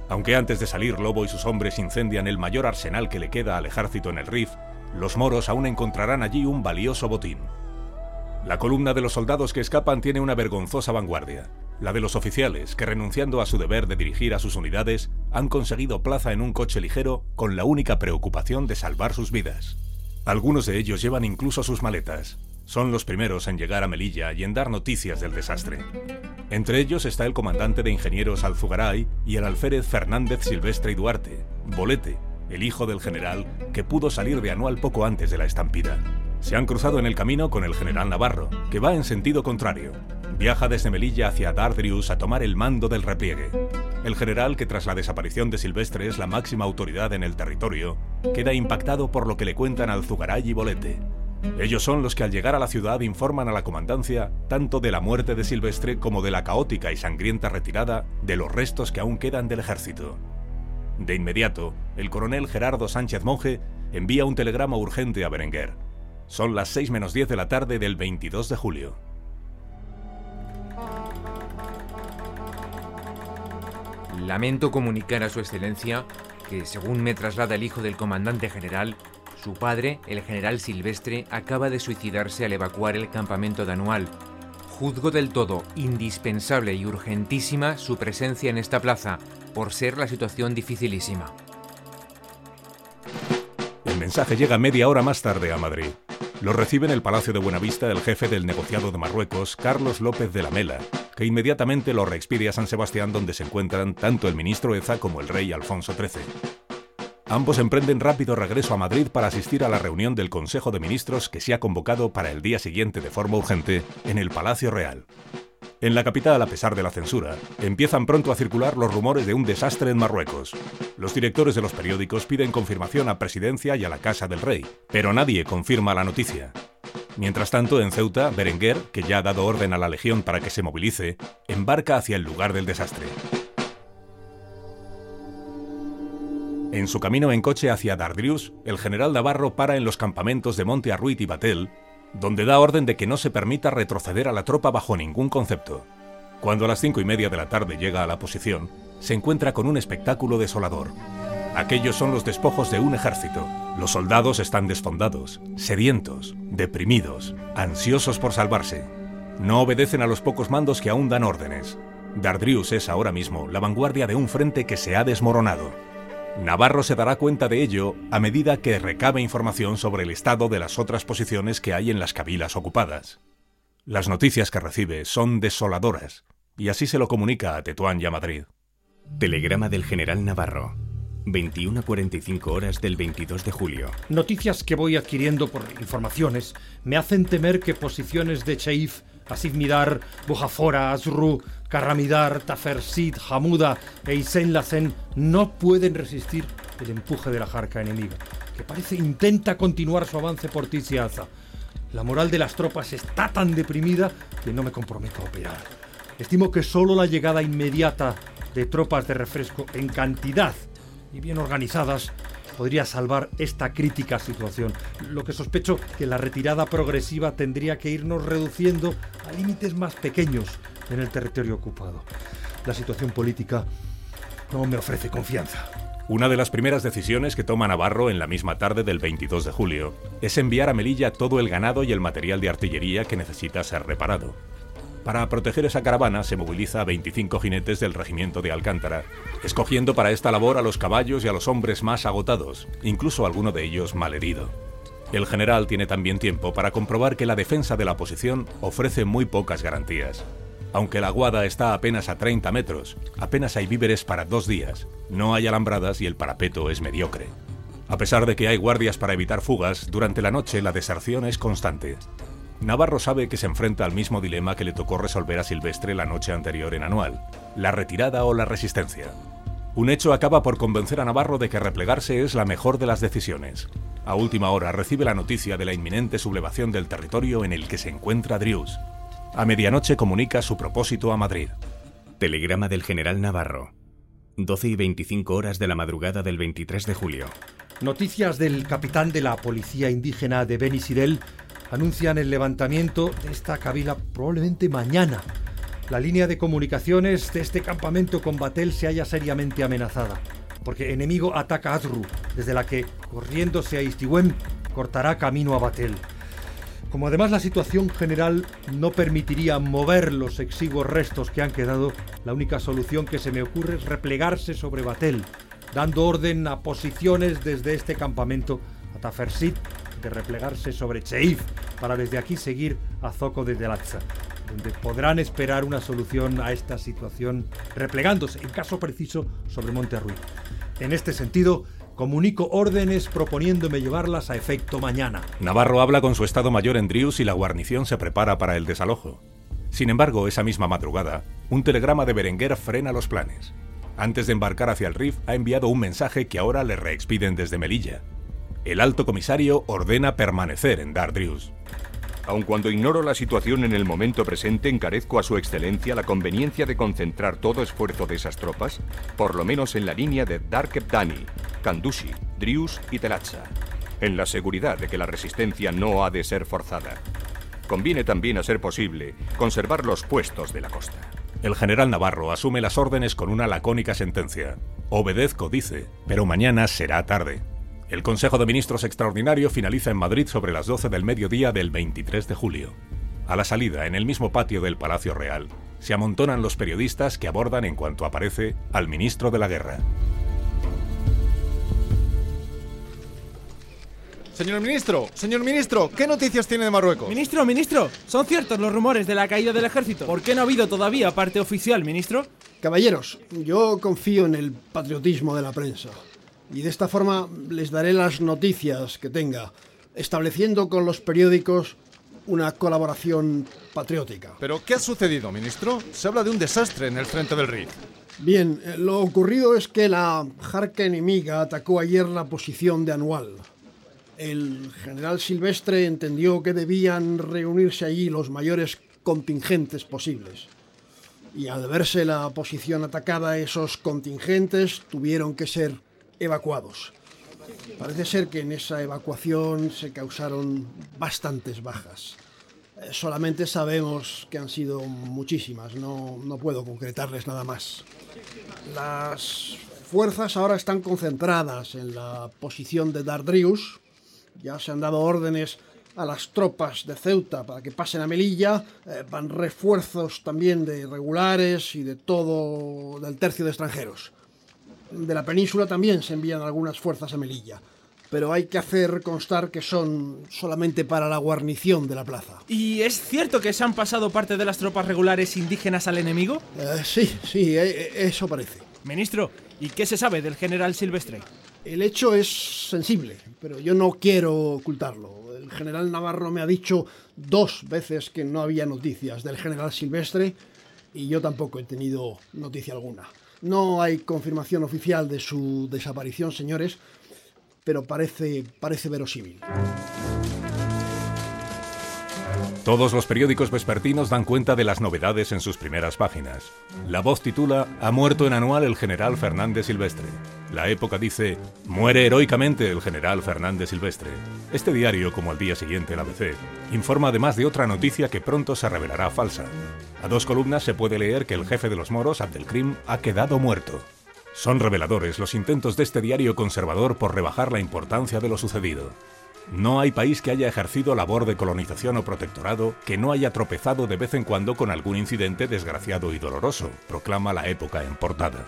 Aunque antes de salir Lobo y sus hombres incendian el mayor arsenal que le queda al ejército en el Rif, los moros aún encontrarán allí un valioso botín. La columna de los soldados que escapan tiene una vergonzosa vanguardia, la de los oficiales que renunciando a su deber de dirigir a sus unidades han conseguido plaza en un coche ligero con la única preocupación de salvar sus vidas. Algunos de ellos llevan incluso sus maletas, son los primeros en llegar a Melilla y en dar noticias del desastre. Entre ellos está el comandante de ingenieros Alzugaray y el alférez Fernández Silvestre Duarte, Bolete, el hijo del general que pudo salir de Anual poco antes de la estampida. Se han cruzado en el camino con el general Navarro, que va en sentido contrario. Viaja desde Melilla hacia Dardrius a tomar el mando del repliegue. El general, que tras la desaparición de Silvestre es la máxima autoridad en el territorio, queda impactado por lo que le cuentan Alzugaray y Bolete. Ellos son los que al llegar a la ciudad informan a la comandancia tanto de la muerte de Silvestre como de la caótica y sangrienta retirada de los restos que aún quedan del ejército. De inmediato, el coronel Gerardo Sánchez Monje envía un telegrama urgente a Berenguer. Son las 6 menos 10 de la tarde del 22 de julio. Lamento comunicar a su excelencia que, según me traslada el hijo del comandante general, su padre, el general Silvestre, acaba de suicidarse al evacuar el campamento de Anual. Juzgo del todo indispensable y urgentísima su presencia en esta plaza, por ser la situación dificilísima. El mensaje llega media hora más tarde a Madrid. Lo recibe en el Palacio de Buenavista el jefe del negociado de Marruecos, Carlos López de la Mela, que inmediatamente lo reexpide a San Sebastián donde se encuentran tanto el ministro Eza como el rey Alfonso XIII. Ambos emprenden rápido regreso a Madrid para asistir a la reunión del Consejo de Ministros que se ha convocado para el día siguiente de forma urgente en el Palacio Real. En la capital, a pesar de la censura, empiezan pronto a circular los rumores de un desastre en Marruecos. Los directores de los periódicos piden confirmación a Presidencia y a la Casa del Rey, pero nadie confirma la noticia. Mientras tanto, en Ceuta, Berenguer, que ya ha dado orden a la Legión para que se movilice, embarca hacia el lugar del desastre. En su camino en coche hacia Dardrius, el general Navarro para en los campamentos de Monte Arruit y Batel, donde da orden de que no se permita retroceder a la tropa bajo ningún concepto. Cuando a las cinco y media de la tarde llega a la posición, se encuentra con un espectáculo desolador. Aquellos son los despojos de un ejército. Los soldados están desfondados, sedientos, deprimidos, ansiosos por salvarse. No obedecen a los pocos mandos que aún dan órdenes. Dardrius es ahora mismo la vanguardia de un frente que se ha desmoronado. Navarro se dará cuenta de ello a medida que recabe información sobre el estado de las otras posiciones que hay en las cabilas ocupadas. Las noticias que recibe son desoladoras, y así se lo comunica a Tetuán y a Madrid. Telegrama del general Navarro. 21 a 45 horas del 22 de julio. Noticias que voy adquiriendo por informaciones me hacen temer que posiciones de Cheif, Asid Midar, Bojafora, Azru, Carramidar, Tafersit, Hamuda e Isen Lazen no pueden resistir el empuje de la jarca enemiga, que parece intenta continuar su avance por Tiziaza. La moral de las tropas está tan deprimida que no me comprometo a operar. Estimo que solo la llegada inmediata de tropas de refresco en cantidad y bien organizadas podría salvar esta crítica situación. Lo que sospecho que la retirada progresiva tendría que irnos reduciendo a límites más pequeños en el territorio ocupado. La situación política no me ofrece confianza. Una de las primeras decisiones que toma Navarro en la misma tarde del 22 de julio es enviar a Melilla todo el ganado y el material de artillería que necesita ser reparado. Para proteger esa caravana se moviliza a 25 jinetes del regimiento de Alcántara, escogiendo para esta labor a los caballos y a los hombres más agotados, incluso alguno de ellos malherido. El general tiene también tiempo para comprobar que la defensa de la posición ofrece muy pocas garantías. Aunque la aguada está apenas a 30 metros, apenas hay víveres para dos días, no hay alambradas y el parapeto es mediocre. A pesar de que hay guardias para evitar fugas, durante la noche la deserción es constante. Navarro sabe que se enfrenta al mismo dilema que le tocó resolver a Silvestre la noche anterior en Anual, la retirada o la resistencia. Un hecho acaba por convencer a Navarro de que replegarse es la mejor de las decisiones. A última hora recibe la noticia de la inminente sublevación del territorio en el que se encuentra Drius. A medianoche comunica su propósito a Madrid. Telegrama del general Navarro. 12 y 25 horas de la madrugada del 23 de julio. Noticias del capitán de la policía indígena de Benisidel anuncian el levantamiento de esta cabila probablemente mañana. La línea de comunicaciones de este campamento con Batel se halla seriamente amenazada, porque enemigo ataca a Adru, desde la que, corriéndose a Istiwem, cortará camino a Batel. Como además la situación general no permitiría mover los exiguos restos que han quedado, la única solución que se me ocurre es replegarse sobre Batel, dando orden a posiciones desde este campamento a Tafersit de replegarse sobre Cheif para desde aquí seguir a Zoco desde Latza, donde podrán esperar una solución a esta situación replegándose, en caso preciso, sobre Monte Ruiz. En este sentido, Comunico órdenes proponiéndome llevarlas a efecto mañana. Navarro habla con su Estado Mayor en Drius y la guarnición se prepara para el desalojo. Sin embargo, esa misma madrugada, un telegrama de Berenguer frena los planes. Antes de embarcar hacia el Rif, ha enviado un mensaje que ahora le reexpiden desde Melilla. El alto comisario ordena permanecer en Dardrius. Aun cuando ignoro la situación en el momento presente, encarezco a su excelencia la conveniencia de concentrar todo esfuerzo de esas tropas, por lo menos en la línea de Darkebdani, Kandushi, Drius y Telatza, en la seguridad de que la resistencia no ha de ser forzada. Conviene también, a ser posible, conservar los puestos de la costa. El general Navarro asume las órdenes con una lacónica sentencia. Obedezco, dice, pero mañana será tarde. El Consejo de Ministros Extraordinario finaliza en Madrid sobre las 12 del mediodía del 23 de julio. A la salida, en el mismo patio del Palacio Real, se amontonan los periodistas que abordan en cuanto aparece al ministro de la Guerra. Señor ministro, señor ministro, ¿qué noticias tiene de Marruecos? Ministro, ministro, ¿son ciertos los rumores de la caída del ejército? ¿Por qué no ha habido todavía parte oficial, ministro? Caballeros, yo confío en el patriotismo de la prensa. Y de esta forma les daré las noticias que tenga, estableciendo con los periódicos una colaboración patriótica. ¿Pero qué ha sucedido, ministro? Se habla de un desastre en el frente del Rif. Bien, eh, lo ocurrido es que la jarca enemiga atacó ayer la posición de Anual. El general Silvestre entendió que debían reunirse allí los mayores contingentes posibles. Y al verse la posición atacada, esos contingentes tuvieron que ser evacuados. Parece ser que en esa evacuación se causaron bastantes bajas. Eh, solamente sabemos que han sido muchísimas, no, no puedo concretarles nada más. Las fuerzas ahora están concentradas en la posición de Dardrius. Ya se han dado órdenes a las tropas de Ceuta para que pasen a Melilla. Eh, van refuerzos también de regulares y de todo del tercio de extranjeros. De la península también se envían algunas fuerzas a Melilla, pero hay que hacer constar que son solamente para la guarnición de la plaza. ¿Y es cierto que se han pasado parte de las tropas regulares indígenas al enemigo? Eh, sí, sí, eh, eso parece. Ministro, ¿y qué se sabe del general Silvestre? El hecho es sensible, pero yo no quiero ocultarlo. El general Navarro me ha dicho dos veces que no había noticias del general Silvestre y yo tampoco he tenido noticia alguna. No hay confirmación oficial de su desaparición, señores, pero parece, parece verosímil. Todos los periódicos vespertinos dan cuenta de las novedades en sus primeras páginas. La voz titula Ha muerto en anual el general Fernández Silvestre. La época dice Muere heroicamente el general Fernández Silvestre. Este diario, como al día siguiente el ABC, informa además de otra noticia que pronto se revelará falsa. A dos columnas se puede leer que el jefe de los moros, Abdelkrim, ha quedado muerto. Son reveladores los intentos de este diario conservador por rebajar la importancia de lo sucedido. No hay país que haya ejercido labor de colonización o protectorado que no haya tropezado de vez en cuando con algún incidente desgraciado y doloroso, proclama la época en portada.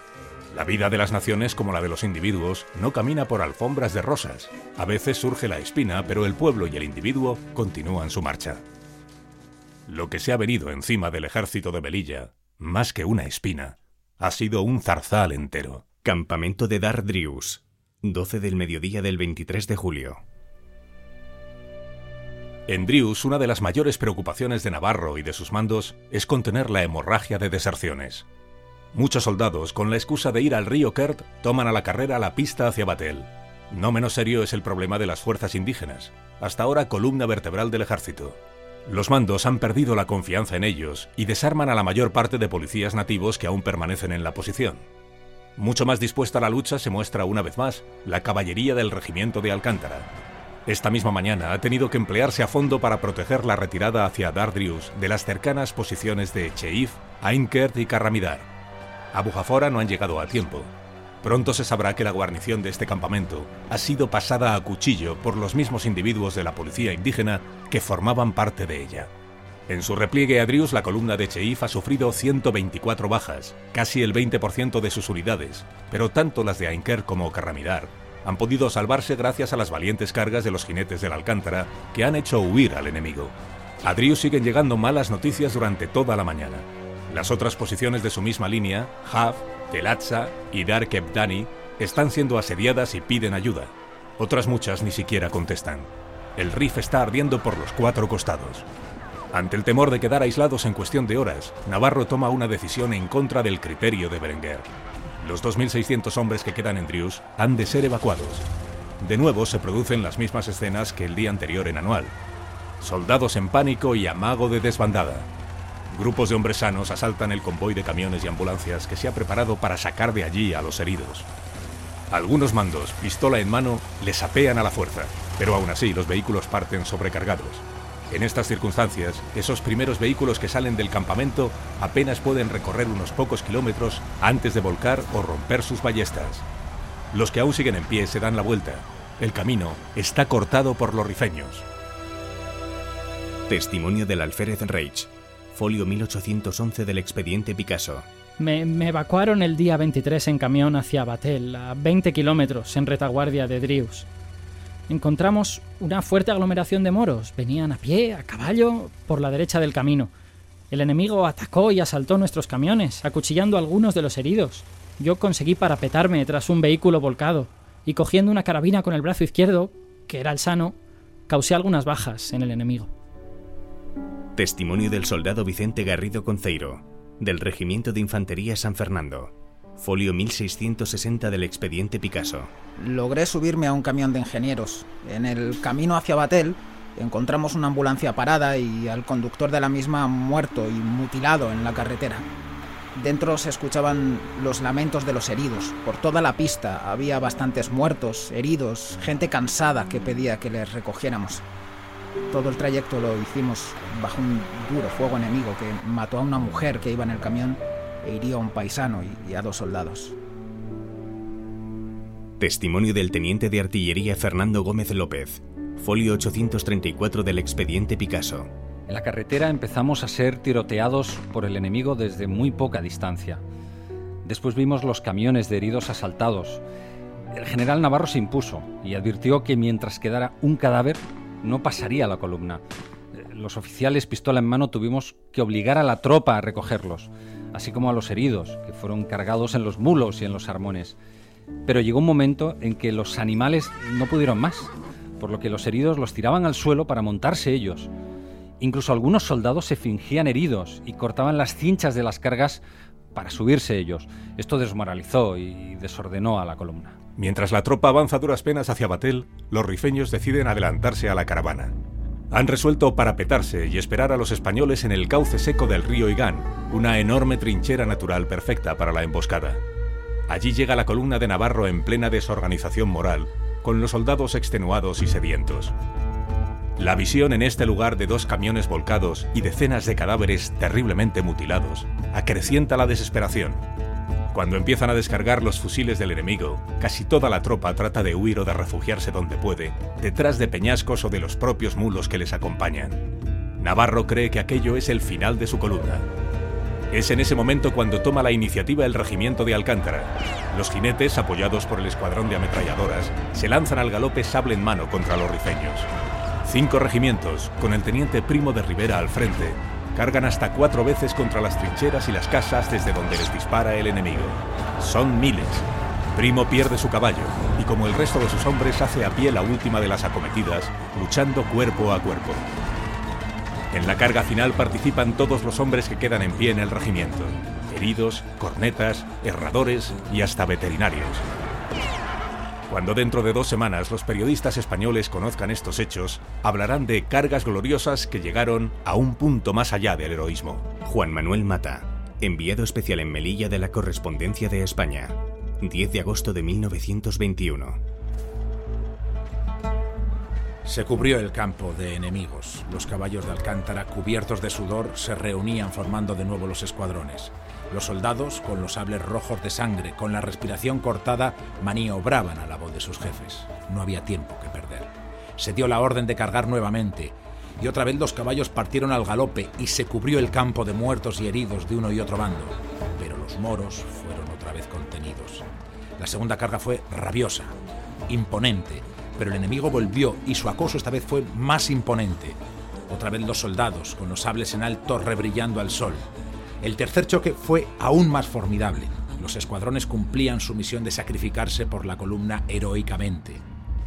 La vida de las naciones, como la de los individuos, no camina por alfombras de rosas. A veces surge la espina, pero el pueblo y el individuo continúan su marcha. Lo que se ha venido encima del ejército de Melilla, más que una espina, ha sido un zarzal entero. Campamento de Dardrius, 12 del mediodía del 23 de julio. En Drius, una de las mayores preocupaciones de Navarro y de sus mandos es contener la hemorragia de deserciones. Muchos soldados, con la excusa de ir al río Kert, toman a la carrera la pista hacia Batel. No menos serio es el problema de las fuerzas indígenas, hasta ahora columna vertebral del ejército. Los mandos han perdido la confianza en ellos y desarman a la mayor parte de policías nativos que aún permanecen en la posición. Mucho más dispuesta a la lucha se muestra una vez más la caballería del regimiento de Alcántara, esta misma mañana ha tenido que emplearse a fondo para proteger la retirada hacia Dardrius de las cercanas posiciones de Cheif, Ainkert y Carramidar. A Bujafora no han llegado a tiempo. Pronto se sabrá que la guarnición de este campamento ha sido pasada a cuchillo por los mismos individuos de la policía indígena que formaban parte de ella. En su repliegue a Drius, la columna de Cheif ha sufrido 124 bajas, casi el 20% de sus unidades, pero tanto las de Ainker como Carramidar han podido salvarse gracias a las valientes cargas de los jinetes del Alcántara que han hecho huir al enemigo. A Drius siguen llegando malas noticias durante toda la mañana. Las otras posiciones de su misma línea, Hav, Telatza y Dar Ebdani, están siendo asediadas y piden ayuda. Otras muchas ni siquiera contestan. El Rif está ardiendo por los cuatro costados. Ante el temor de quedar aislados en cuestión de horas, Navarro toma una decisión en contra del criterio de Berenguer. Los 2.600 hombres que quedan en Drius han de ser evacuados. De nuevo se producen las mismas escenas que el día anterior en Anual. Soldados en pánico y amago de desbandada. Grupos de hombres sanos asaltan el convoy de camiones y ambulancias que se ha preparado para sacar de allí a los heridos. Algunos mandos, pistola en mano, les apean a la fuerza, pero aún así los vehículos parten sobrecargados. En estas circunstancias, esos primeros vehículos que salen del campamento apenas pueden recorrer unos pocos kilómetros antes de volcar o romper sus ballestas. Los que aún siguen en pie se dan la vuelta. El camino está cortado por los rifeños. Testimonio del alférez Reich. Folio 1811 del expediente Picasso. Me, evacuaron el día 23 en camión hacia Batel, a 20 kilómetros en retaguardia de Drius encontramos una fuerte aglomeración de moros. Venían a pie, a caballo, por la derecha del camino. El enemigo atacó y asaltó nuestros camiones, acuchillando a algunos de los heridos. Yo conseguí parapetarme tras un vehículo volcado y cogiendo una carabina con el brazo izquierdo, que era el sano, causé algunas bajas en el enemigo. Testimonio del soldado Vicente Garrido Conceiro, del Regimiento de Infantería San Fernando. Folio 1660 del expediente Picasso. Logré subirme a un camión de ingenieros. En el camino hacia Batel encontramos una ambulancia parada y al conductor de la misma muerto y mutilado en la carretera. Dentro se escuchaban los lamentos de los heridos. Por toda la pista había bastantes muertos, heridos, gente cansada que pedía que les recogiéramos. Todo el trayecto lo hicimos bajo un duro fuego enemigo que mató a una mujer que iba en el camión e hirió a un paisano y a dos soldados. Testimonio del teniente de artillería Fernando Gómez López, folio 834 del expediente Picasso. En la carretera empezamos a ser tiroteados por el enemigo desde muy poca distancia. Después vimos los camiones de heridos asaltados. El general Navarro se impuso y advirtió que mientras quedara un cadáver no pasaría la columna. Los oficiales pistola en mano tuvimos que obligar a la tropa a recogerlos así como a los heridos, que fueron cargados en los mulos y en los armones. Pero llegó un momento en que los animales no pudieron más, por lo que los heridos los tiraban al suelo para montarse ellos. Incluso algunos soldados se fingían heridos y cortaban las cinchas de las cargas para subirse ellos. Esto desmoralizó y desordenó a la columna. Mientras la tropa avanza duras penas hacia Batel, los rifeños deciden adelantarse a la caravana. Han resuelto parapetarse y esperar a los españoles en el cauce seco del río Igán, una enorme trinchera natural perfecta para la emboscada. Allí llega la columna de Navarro en plena desorganización moral, con los soldados extenuados y sedientos. La visión en este lugar de dos camiones volcados y decenas de cadáveres terriblemente mutilados acrecienta la desesperación. Cuando empiezan a descargar los fusiles del enemigo, casi toda la tropa trata de huir o de refugiarse donde puede, detrás de peñascos o de los propios mulos que les acompañan. Navarro cree que aquello es el final de su columna. Es en ese momento cuando toma la iniciativa el regimiento de Alcántara. Los jinetes, apoyados por el escuadrón de ametralladoras, se lanzan al galope sable en mano contra los rifeños. Cinco regimientos, con el teniente Primo de Rivera al frente, cargan hasta cuatro veces contra las trincheras y las casas desde donde les dispara el enemigo. Son miles. Primo pierde su caballo y como el resto de sus hombres hace a pie la última de las acometidas, luchando cuerpo a cuerpo. En la carga final participan todos los hombres que quedan en pie en el regimiento, heridos, cornetas, herradores y hasta veterinarios. Cuando dentro de dos semanas los periodistas españoles conozcan estos hechos, hablarán de cargas gloriosas que llegaron a un punto más allá del heroísmo. Juan Manuel Mata, enviado especial en Melilla de la Correspondencia de España, 10 de agosto de 1921. Se cubrió el campo de enemigos. Los caballos de Alcántara, cubiertos de sudor, se reunían formando de nuevo los escuadrones. Los soldados, con los sables rojos de sangre, con la respiración cortada, maniobraban a la voz de sus jefes. No había tiempo que perder. Se dio la orden de cargar nuevamente, y otra vez los caballos partieron al galope y se cubrió el campo de muertos y heridos de uno y otro bando. Pero los moros fueron otra vez contenidos. La segunda carga fue rabiosa, imponente, pero el enemigo volvió y su acoso esta vez fue más imponente. Otra vez los soldados, con los sables en alto, rebrillando al sol. El tercer choque fue aún más formidable. Los escuadrones cumplían su misión de sacrificarse por la columna heroicamente.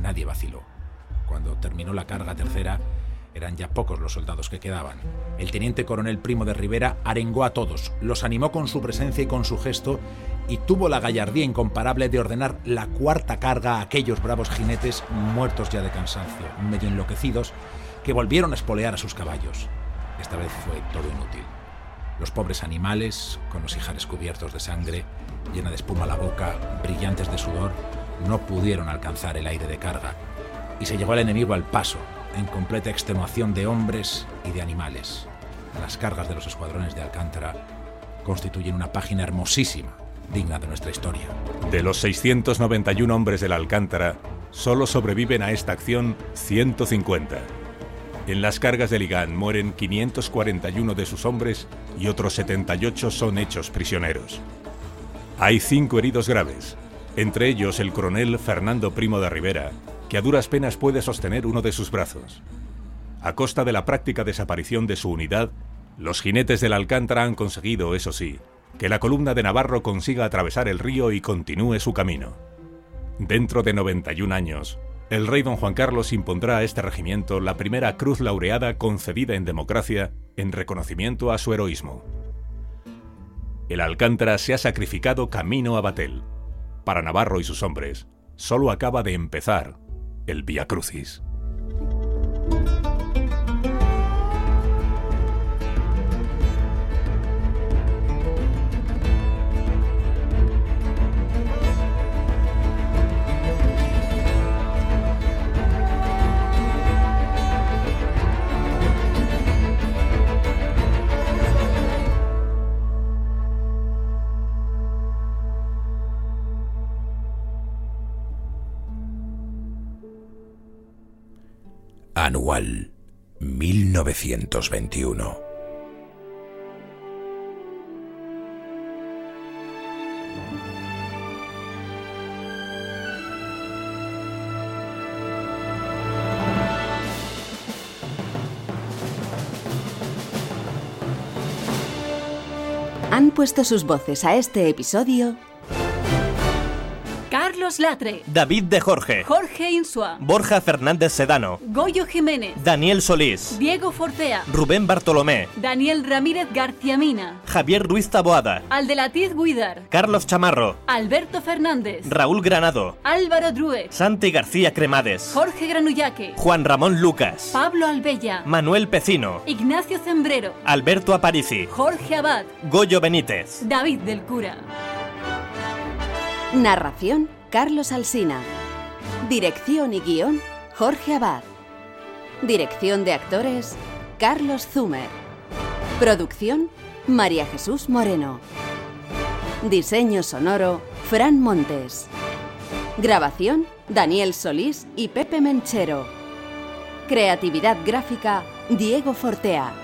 Nadie vaciló. Cuando terminó la carga tercera, eran ya pocos los soldados que quedaban. El teniente coronel Primo de Rivera arengó a todos, los animó con su presencia y con su gesto, y tuvo la gallardía incomparable de ordenar la cuarta carga a aquellos bravos jinetes muertos ya de cansancio, medio enloquecidos, que volvieron a espolear a sus caballos. Esta vez fue todo inútil. Los pobres animales, con los ijares cubiertos de sangre, llena de espuma la boca, brillantes de sudor, no pudieron alcanzar el aire de carga, y se llevó al enemigo al paso, en completa extenuación de hombres y de animales. Las cargas de los escuadrones de Alcántara constituyen una página hermosísima, digna de nuestra historia. De los 691 hombres del Alcántara, solo sobreviven a esta acción 150. En las cargas de Ligán mueren 541 de sus hombres y otros 78 son hechos prisioneros. Hay cinco heridos graves, entre ellos el coronel Fernando Primo de Rivera, que a duras penas puede sostener uno de sus brazos. A costa de la práctica desaparición de su unidad, los jinetes del Alcántara han conseguido, eso sí, que la columna de Navarro consiga atravesar el río y continúe su camino. Dentro de 91 años, el rey don Juan Carlos impondrá a este regimiento la primera cruz laureada concedida en democracia en reconocimiento a su heroísmo. El Alcántara se ha sacrificado camino a Batel. Para Navarro y sus hombres, solo acaba de empezar el Via Crucis. Anual 1921. Han puesto sus voces a este episodio Carlos Latre. David de Jorge. Jorge Insua. Borja Fernández Sedano. Goyo Jiménez. Daniel Solís. Diego Fortea. Rubén Bartolomé. Daniel Ramírez García Mina. Javier Ruiz Taboada. Aldelatiz Guidar. Carlos Chamarro. Alberto Fernández. Raúl Granado. Álvaro Drue. Santi García Cremades. Jorge Granullaque. Juan Ramón Lucas. Pablo Albella. Manuel Pecino. Ignacio Zembrero. Alberto Aparici. Jorge Abad. Goyo Benítez. David del Cura. Narración Carlos Alsina. Dirección y guion Jorge Abad. Dirección de actores Carlos Zumer. Producción María Jesús Moreno. Diseño sonoro Fran Montes. Grabación Daniel Solís y Pepe Menchero. Creatividad gráfica Diego Fortea.